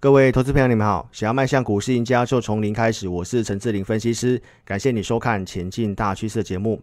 各位投资朋友，你们好！想要迈向股市赢家，就从零开始。我是陈志玲分析师，感谢你收看《前进大趋势》节目。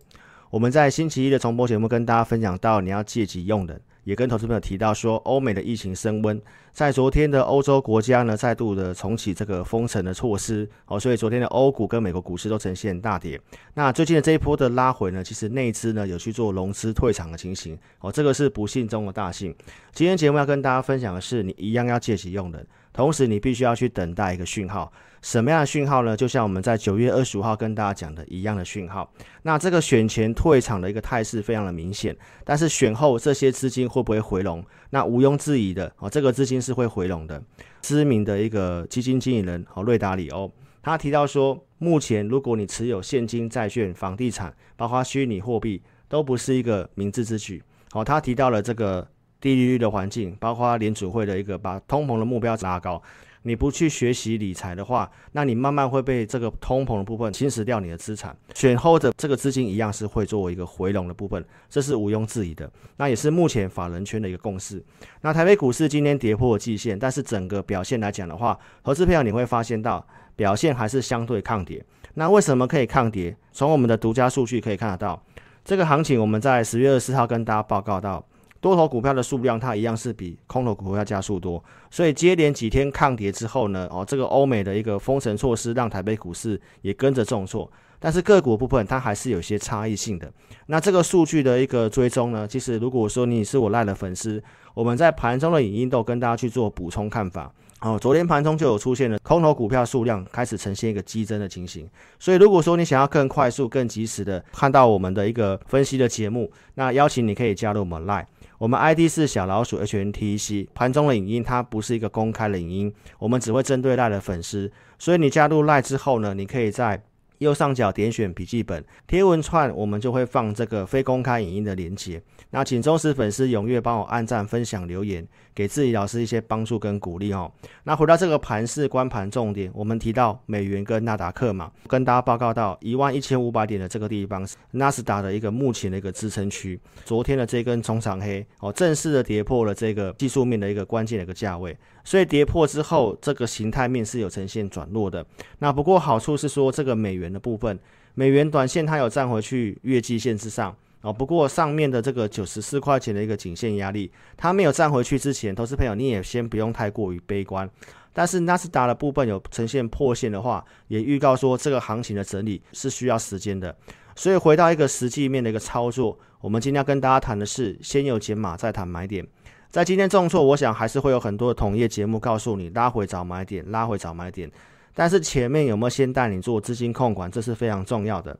我们在星期一的重播节目跟大家分享到，你要借机用的。也跟投资朋友提到说，欧美的疫情升温，在昨天的欧洲国家呢，再度的重启这个封城的措施，哦，所以昨天的欧股跟美国股市都呈现大跌。那最近的这一波的拉回呢，其实内资呢有去做融资退场的情形，哦，这个是不幸中的大幸。今天节目要跟大家分享的是，你一样要戒急用忍，同时你必须要去等待一个讯号。什么样的讯号呢？就像我们在九月二十五号跟大家讲的一样的讯号。那这个选前退场的一个态势非常的明显，但是选后这些资金会不会回笼？那毋庸置疑的哦，这个资金是会回笼的。知名的一个基金经理人哦，瑞达里欧，他提到说，目前如果你持有现金、债券、房地产，包括虚拟货币，都不是一个明智之举。哦，他提到了这个低利率的环境，包括联储会的一个把通膨的目标拉高。你不去学习理财的话，那你慢慢会被这个通膨的部分侵蚀掉你的资产。选后的这个资金一样是会作为一个回笼的部分，这是毋庸置疑的。那也是目前法人圈的一个共识。那台北股市今天跌破季线，但是整个表现来讲的话，投资票你会发现到表现还是相对抗跌。那为什么可以抗跌？从我们的独家数据可以看得到，这个行情我们在十月二十四号跟大家报告到。多头股票的数量，它一样是比空头股票加速多，所以接连几天抗跌之后呢，哦，这个欧美的一个封城措施让台北股市也跟着重挫，但是个股部分它还是有些差异性的。那这个数据的一个追踪呢，其实如果说你是我赖的粉丝，我们在盘中的影音都跟大家去做补充看法。哦，昨天盘中就有出现了空头股票数量开始呈现一个激增的情形，所以如果说你想要更快速、更及时的看到我们的一个分析的节目，那邀请你可以加入我们 Line。我们 ID 是小老鼠 HNTC，盘中的影音它不是一个公开的影音，我们只会针对赖的粉丝，所以你加入赖之后呢，你可以在右上角点选笔记本贴文串，我们就会放这个非公开影音的连接。那请忠实粉丝踊跃帮我按赞、分享、留言，给自己老师一些帮助跟鼓励哦。那回到这个盘势观盘重点，我们提到美元跟纳达克嘛，跟大家报告到一万一千五百点的这个地方是纳斯达的一个目前的一个支撑区。昨天的这根中长黑哦，正式的跌破了这个技术面的一个关键的一个价位，所以跌破之后，这个形态面是有呈现转弱的。那不过好处是说，这个美元的部分，美元短线它有站回去月季线之上。哦，不过上面的这个九十四块钱的一个颈线压力，它没有站回去之前，投资朋友你也先不用太过于悲观。但是纳斯达的部分有呈现破线的话，也预告说这个行情的整理是需要时间的。所以回到一个实际面的一个操作，我们今天要跟大家谈的是先有减码再谈买点。在今天重挫，我想还是会有很多的同业节目告诉你拉回找买点，拉回找买点。但是前面有没有先带你做资金控管，这是非常重要的。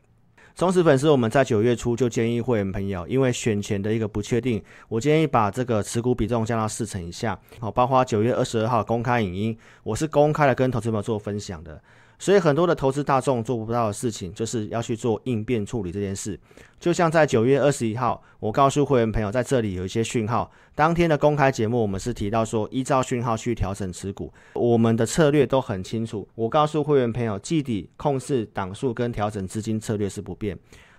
忠实粉丝，我们在九月初就建议会员朋友，因为选前的一个不确定，我建议把这个持股比重降到四成以下。好，包括九月二十二号公开影音，我是公开的跟投资朋友做分享的。所以很多的投资大众做不到的事情，就是要去做应变处理这件事。就像在九月二十一号，我告诉会员朋友，在这里有一些讯号。当天的公开节目，我们是提到说，依照讯号去调整持股，我们的策略都很清楚。我告诉会员朋友，季底控制档数跟调整资金策略是不变。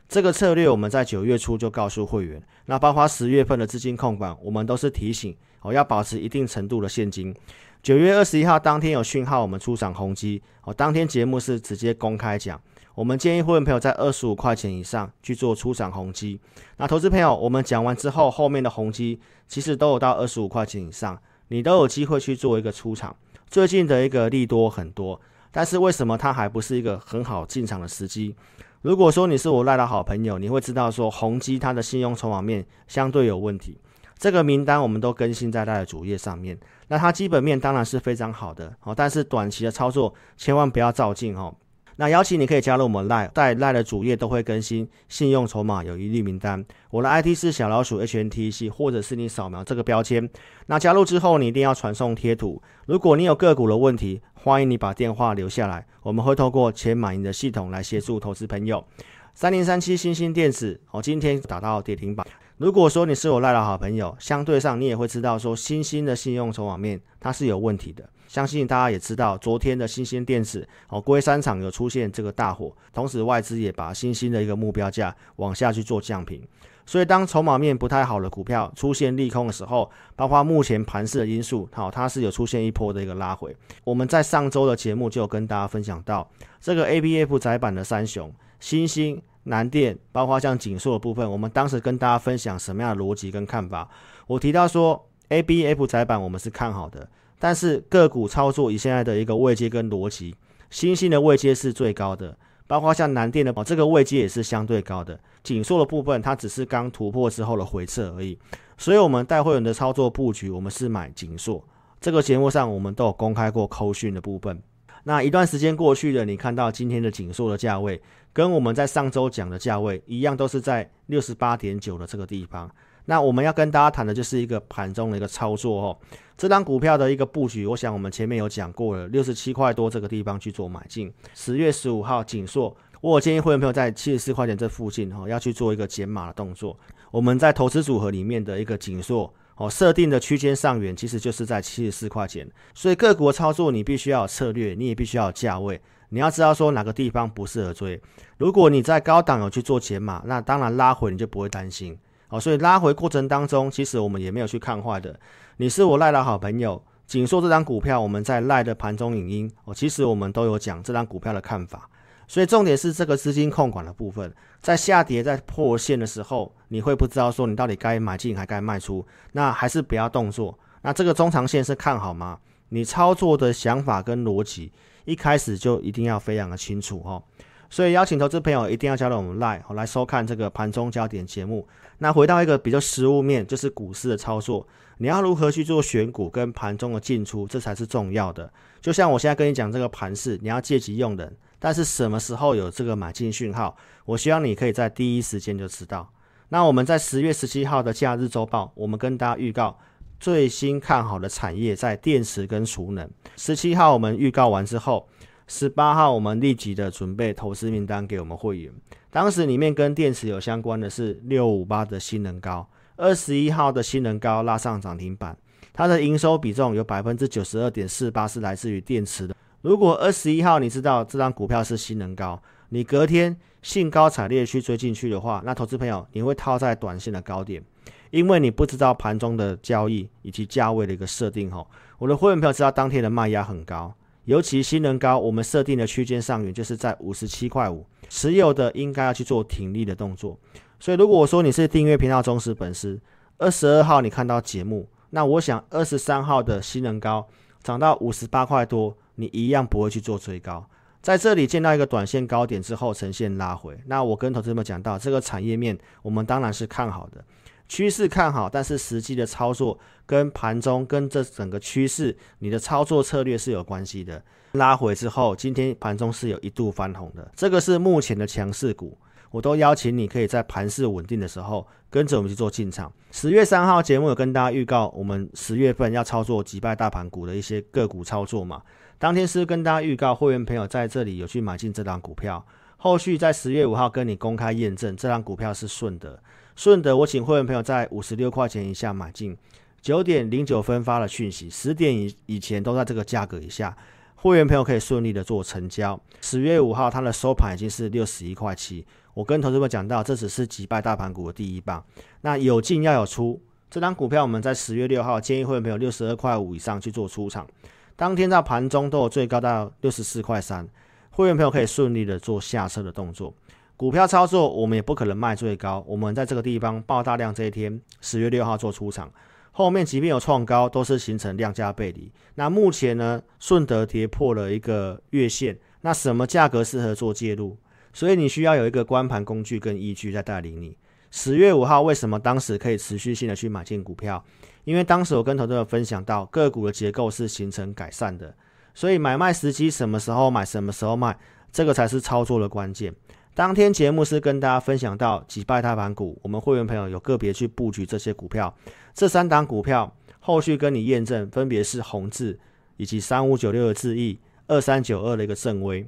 这个策略我们在九月初就告诉会员，那包括十月份的资金控管，我们都是提醒，我要保持一定程度的现金。九月二十一号当天有讯号，我们出场宏基。哦，当天节目是直接公开讲，我们建议会员朋友在二十五块钱以上去做出场宏基。那投资朋友，我们讲完之后，后面的宏基其实都有到二十五块钱以上，你都有机会去做一个出场。最近的一个利多很多，但是为什么它还不是一个很好进场的时机？如果说你是我赖的好朋友，你会知道说宏基它的信用筹码面相对有问题。这个名单我们都更新在赖的主页上面。那它基本面当然是非常好的哦，但是短期的操作千万不要照进哦。那邀请你可以加入我们赖，在赖的主页都会更新信用筹码有疑虑名单。我的 ID 是小老鼠 HNTC，或者是你扫描这个标签。那加入之后你一定要传送贴图。如果你有个股的问题，欢迎你把电话留下来，我们会透过钱满盈的系统来协助投资朋友。三零三七欣兴电子哦，今天打到跌停板。如果说你是我赖的好朋友，相对上你也会知道说，新兴的信用筹码面它是有问题的。相信大家也知道，昨天的新兴电子哦，龟山厂有出现这个大火，同时外资也把新兴的一个目标价往下去做降平。所以当筹码面不太好的股票出现利空的时候，包括目前盘势的因素，好，它是有出现一波的一个拉回。我们在上周的节目就跟大家分享到，这个 ABF 载板的三雄，新兴。南电，包括像景硕的部分，我们当时跟大家分享什么样的逻辑跟看法？我提到说，ABF 载板我们是看好的，但是个股操作以现在的一个位阶跟逻辑，新兴的位阶是最高的，包括像南电的哦，这个位阶也是相对高的。景硕的部分，它只是刚突破之后的回撤而已。所以，我们带会员的操作布局，我们是买景硕。这个节目上我们都有公开过扣讯的部分。那一段时间过去了，你看到今天的景硕的价位，跟我们在上周讲的价位一样，都是在六十八点九的这个地方。那我们要跟大家谈的就是一个盘中的一个操作哦。这张股票的一个布局，我想我们前面有讲过了，六十七块多这个地方去做买进。十月十五号景硕，我建议会员朋友在七十四块钱这附近哈，要去做一个减码的动作。我们在投资组合里面的一个景硕。哦，设定的区间上缘其实就是在七十四块钱，所以个股的操作你必须要有策略，你也必须要有价位，你要知道说哪个地方不适合追。如果你在高档有去做减码，那当然拉回你就不会担心。哦，所以拉回过程当中，其实我们也没有去看坏的。你是我赖的好朋友，景硕这张股票我们在赖的盘中影音，哦，其实我们都有讲这张股票的看法。所以重点是这个资金控管的部分，在下跌、在破线的时候，你会不知道说你到底该买进还该卖出，那还是不要动作。那这个中长线是看好吗？你操作的想法跟逻辑一开始就一定要非常的清楚哦。所以邀请投资朋友一定要加入我们 Line 来收看这个盘中焦点节目。那回到一个比较实务面，就是股市的操作，你要如何去做选股跟盘中的进出，这才是重要的。就像我现在跟你讲这个盘势，你要借机用人。但是什么时候有这个买进讯号？我希望你可以在第一时间就知道。那我们在十月十七号的假日周报，我们跟大家预告最新看好的产业在电池跟储能。十七号我们预告完之后，十八号我们立即的准备投资名单给我们会员。当时里面跟电池有相关的是六五八的新能高，二十一号的新能高拉上涨停板，它的营收比重有百分之九十二点四八是来自于电池的。如果二十一号你知道这张股票是新能高，你隔天兴高采烈去追进去的话，那投资朋友你会套在短线的高点，因为你不知道盘中的交易以及价位的一个设定哈。我的会员朋友知道当天的卖压很高，尤其新能高，我们设定的区间上缘就是在五十七块五，持有的应该要去做停利的动作。所以如果我说你是订阅频道忠实粉丝，二十二号你看到节目，那我想二十三号的新能高涨到五十八块多。你一样不会去做追高，在这里见到一个短线高点之后呈现拉回，那我跟投资们讲到这个产业面，我们当然是看好的，趋势看好，但是实际的操作跟盘中跟这整个趋势，你的操作策略是有关系的。拉回之后，今天盘中是有一度翻红的，这个是目前的强势股。我都邀请你可以在盘势稳定的时候跟着我们去做进场。十月三号节目有跟大家预告，我们十月份要操作击败大盘股的一些个股操作嘛。当天是跟大家预告，会员朋友在这里有去买进这档股票，后续在十月五号跟你公开验证，这档股票是顺德。顺德我请会员朋友在五十六块钱以下买进，九点零九分发了讯息，十点以以前都在这个价格以下。会员朋友可以顺利的做成交。十月五号，它的收盘已经是六十一块七。我跟投资们讲到，这只是击败大盘股的第一棒。那有进要有出，这张股票我们在十月六号建议会员朋友六十二块五以上去做出场。当天在盘中都有最高到六十四块三，会员朋友可以顺利的做下车的动作。股票操作我们也不可能卖最高，我们在这个地方爆大量这一天，十月六号做出场。后面即便有创高，都是形成量价背离。那目前呢，顺德跌破了一个月线，那什么价格适合做介入？所以你需要有一个观盘工具跟依据在带领你。十月五号为什么当时可以持续性的去买进股票？因为当时我跟投资者分享到个股的结构是形成改善的，所以买卖时机什么时候买，什么时候卖，这个才是操作的关键。当天节目是跟大家分享到击败大盘股，我们会员朋友有个别去布局这些股票，这三档股票后续跟你验证，分别是宏致以及三五九六的智易，二三九二的一个正威。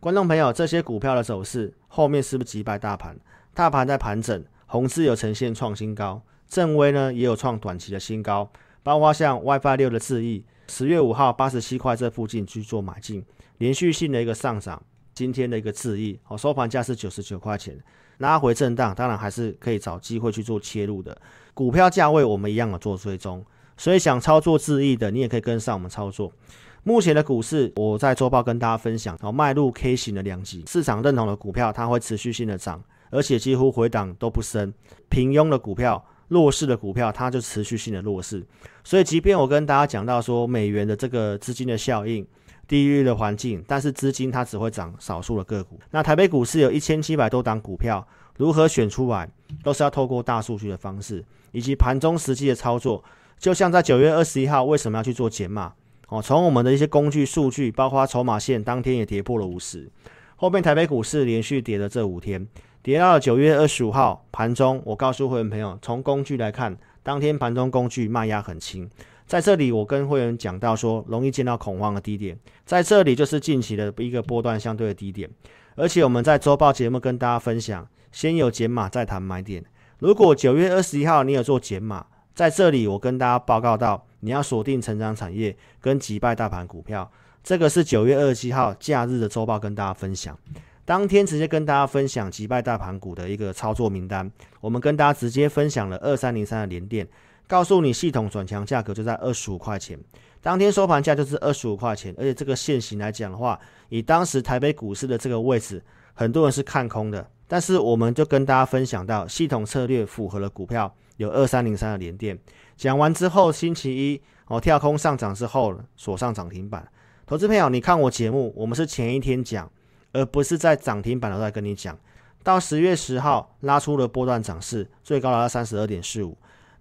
观众朋友，这些股票的走势后面是不是击败大盘？大盘在盘整，宏致有呈现创新高，正威呢也有创短期的新高，包括像 WiFi 六的智易，十月五号八十七块这附近去做买进，连续性的一个上涨。今天的一个智易，哦，收盘价是九十九块钱，拉回震荡，当然还是可以找机会去做切入的。股票价位我们一样有做追踪，所以想操作智易的，你也可以跟上我们操作。目前的股市，我在周报跟大家分享，哦，迈入 K 型的两极，市场认同的股票，它会持续性的涨，而且几乎回档都不深。平庸的股票、弱势的股票，它就持续性的弱势。所以，即便我跟大家讲到说，美元的这个资金的效应。低利率的环境，但是资金它只会涨少数的个股。那台北股市有一千七百多档股票，如何选出来，都是要透过大数据的方式，以及盘中实际的操作。就像在九月二十一号，为什么要去做减码？哦，从我们的一些工具数据，包括筹码线，当天也跌破了五十。后面台北股市连续跌了这五天，跌到了九月二十五号盘中，我告诉会员朋友，从工具来看，当天盘中工具卖压很轻。在这里，我跟会员讲到说，容易见到恐慌的低点，在这里就是近期的一个波段相对的低点。而且我们在周报节目跟大家分享，先有减码再谈买点。如果九月二十一号你有做减码，在这里我跟大家报告到，你要锁定成长产业跟击败大盘股票。这个是九月二十七号假日的周报跟大家分享，当天直接跟大家分享击败大盘股的一个操作名单。我们跟大家直接分享了二三零三的连电。告诉你，系统转强价格就在二十五块钱，当天收盘价就是二十五块钱，而且这个线型来讲的话，以当时台北股市的这个位置，很多人是看空的，但是我们就跟大家分享到，系统策略符合了股票有二三零三的联电。讲完之后，星期一哦跳空上涨之后锁上涨停板。投资朋友，你看我节目，我们是前一天讲，而不是在涨停板的时候跟你讲。到十月十号拉出了波段涨势，最高达到三十二点四五。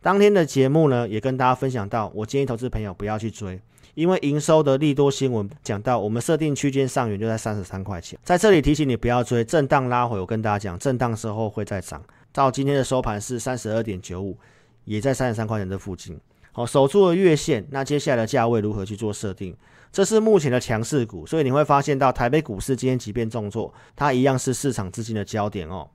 当天的节目呢，也跟大家分享到，我建议投资朋友不要去追，因为营收的利多新闻讲到，我们设定区间上缘就在三十三块钱，在这里提醒你不要追，震荡拉回，我跟大家讲，震荡之后会再涨，到今天的收盘是三十二点九五，也在三十三块钱的附近，好，守住了月线，那接下来的价位如何去做设定？这是目前的强势股，所以你会发现到台北股市今天即便重挫，它一样是市场资金的焦点哦。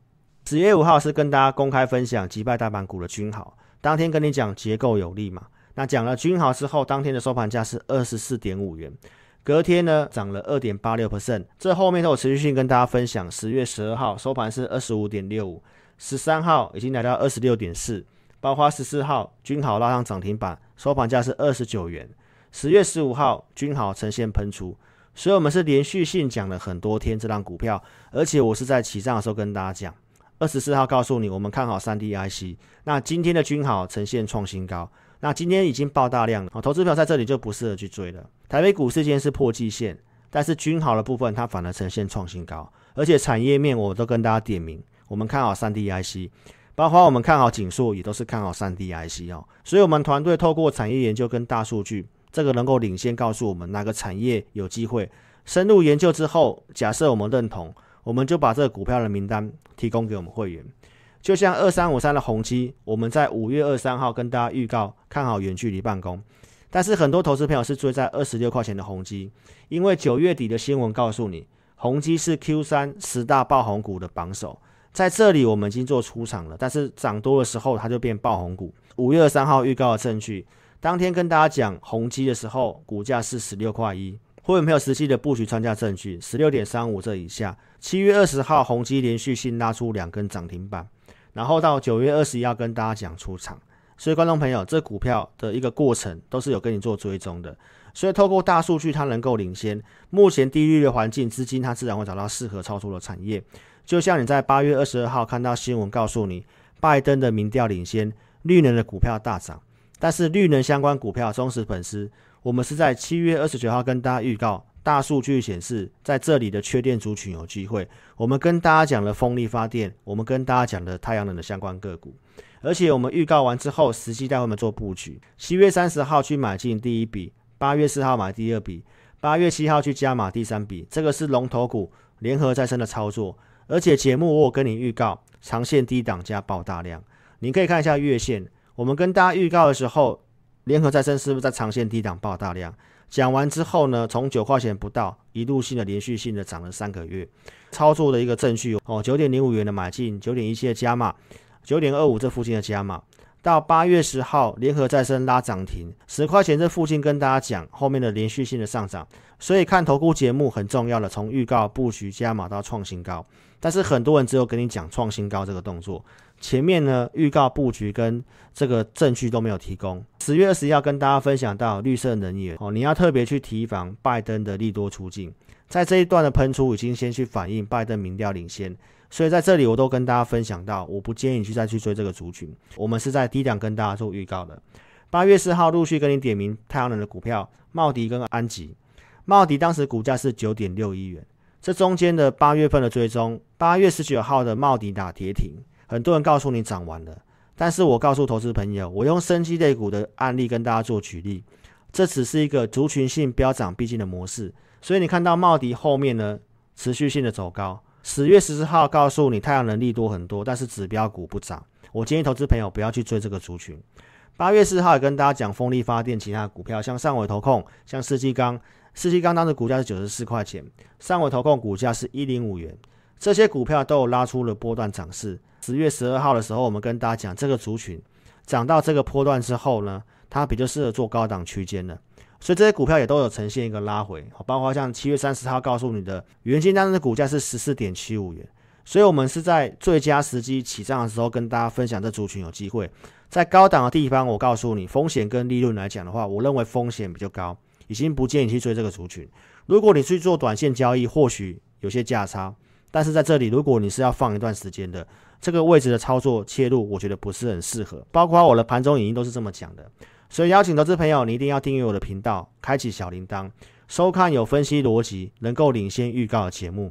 十月五号是跟大家公开分享击败大盘股的均好。当天跟你讲结构有利嘛，那讲了均豪之后，当天的收盘价是二十四点五元，隔天呢涨了二点八六 percent，这后面都有持续性跟大家分享。十月十二号收盘是二十五点六五，十三号已经来到二十六点四，包括十四号均豪拉上涨停板，收盘价是二十九元。十月十五号均豪呈现喷出，所以我们是连续性讲了很多天这档股票，而且我是在起涨的时候跟大家讲。二十四号告诉你，我们看好三 D IC。那今天的均好呈现创新高，那今天已经爆大量了，投资票在这里就不适合去追了。台北股市今天是破季线，但是均好的部分它反而呈现创新高，而且产业面我都跟大家点名，我们看好三 D IC，包括我们看好景硕也都是看好三 D IC 哦。所以，我们团队透过产业研究跟大数据，这个能够领先告诉我们哪个产业有机会。深入研究之后，假设我们认同。我们就把这个股票的名单提供给我们会员，就像二三五三的宏基，我们在五月二三号跟大家预告看好远距离办公，但是很多投资朋友是追在二十六块钱的宏基，因为九月底的新闻告诉你，宏基是 Q 三十大爆红股的榜首，在这里我们已经做出场了，但是涨多的时候它就变爆红股。五月二三号预告的证据，当天跟大家讲宏基的时候，股价是十六块一。会员朋友实际的布局参加证据，十六点三五这以下。七月二十号，宏基连续性拉出两根涨停板，然后到九月二十一号跟大家讲出场。所以，观众朋友，这股票的一个过程都是有跟你做追踪的。所以，透过大数据，它能够领先目前低利率的环境，资金它自然会找到适合操作的产业。就像你在八月二十二号看到新闻告诉你，拜登的民调领先，绿能的股票大涨，但是绿能相关股票忠实粉丝。我们是在七月二十九号跟大家预告，大数据显示在这里的缺电族群有机会。我们跟大家讲了风力发电，我们跟大家讲了太阳能的相关个股，而且我们预告完之后，实际带我们做布局。七月三十号去买进第一笔，八月四号买第二笔，八月七号去加码第三笔，这个是龙头股联合再生的操作。而且节目我有跟你预告，长线低档加爆大量，你可以看一下月线。我们跟大家预告的时候。联合再生是不是在长线低档爆大量？讲完之后呢，从九块钱不到，一路性的连续性的涨了三个月，操作的一个证据哦，九点零五元的买进，九点一七的加码，九点二五这附近的加码。到八月十号，联合再生拉涨停，十块钱这附近跟大家讲后面的连续性的上涨，所以看投顾节目很重要的，从预告布局加码到创新高，但是很多人只有跟你讲创新高这个动作，前面呢预告布局跟这个证据都没有提供。十月二十一号跟大家分享到绿色能源哦，你要特别去提防拜登的利多出尽，在这一段的喷出已经先去反映拜登民调领先。所以在这里我都跟大家分享到，我不建议你去再去追这个族群。我们是在低档跟大家做预告的。八月四号陆续跟你点名太阳能的股票，茂迪跟安吉。茂迪当时股价是九点六一元，这中间的八月份的追踪，八月十九号的茂迪打跌停，很多人告诉你涨完了，但是我告诉投资朋友，我用生机类股的案例跟大家做举例，这只是一个族群性飙涨必经的模式。所以你看到茂迪后面呢，持续性的走高。十月十四号告诉你太阳能力多很多，但是指标股不涨。我建议投资朋友不要去追这个族群。八月四号也跟大家讲风力发电其他的股票，像上尾投控、像世纪钢。世纪钢当时股价是九十四块钱，上尾投控股价是一零五元。这些股票都有拉出了波段涨势。十月十二号的时候，我们跟大家讲这个族群涨到这个波段之后呢，它比较适合做高档区间的。所以这些股票也都有呈现一个拉回，包括像七月三十号告诉你的元晶当时的股价是十四点七五元，所以我们是在最佳时机起涨的时候跟大家分享这族群有机会在高档的地方。我告诉你，风险跟利润来讲的话，我认为风险比较高，已经不建议你去追这个族群。如果你去做短线交易，或许有些价差，但是在这里，如果你是要放一段时间的，这个位置的操作切入，我觉得不是很适合。包括我的盘中影音都是这么讲的。所以邀请投资朋友，你一定要订阅我的频道，开启小铃铛，收看有分析逻辑、能够领先预告的节目。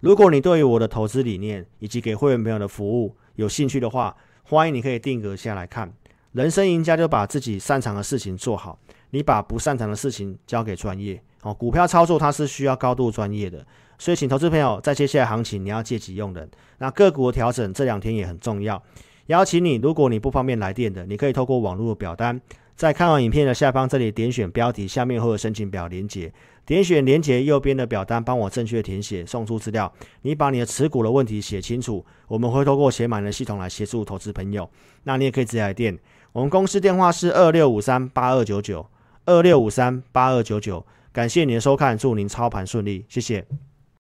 如果你对于我的投资理念以及给会员朋友的服务有兴趣的话，欢迎你可以定格下来看。人生赢家就把自己擅长的事情做好，你把不擅长的事情交给专业。哦，股票操作它是需要高度专业的，所以请投资朋友在接下来行情你要借机用人。那个股的调整这两天也很重要，邀请你，如果你不方便来电的，你可以透过网络的表单。在看完影片的下方这里点选标题，下面会有申请表连结，点选连结右边的表单，帮我正确填写，送出资料。你把你的持股的问题写清楚，我们会透过写满的系统来协助投资朋友。那你也可以直接来电，我们公司电话是二六五三八二九九二六五三八二九九。感谢您的收看，祝您操盘顺利，谢谢。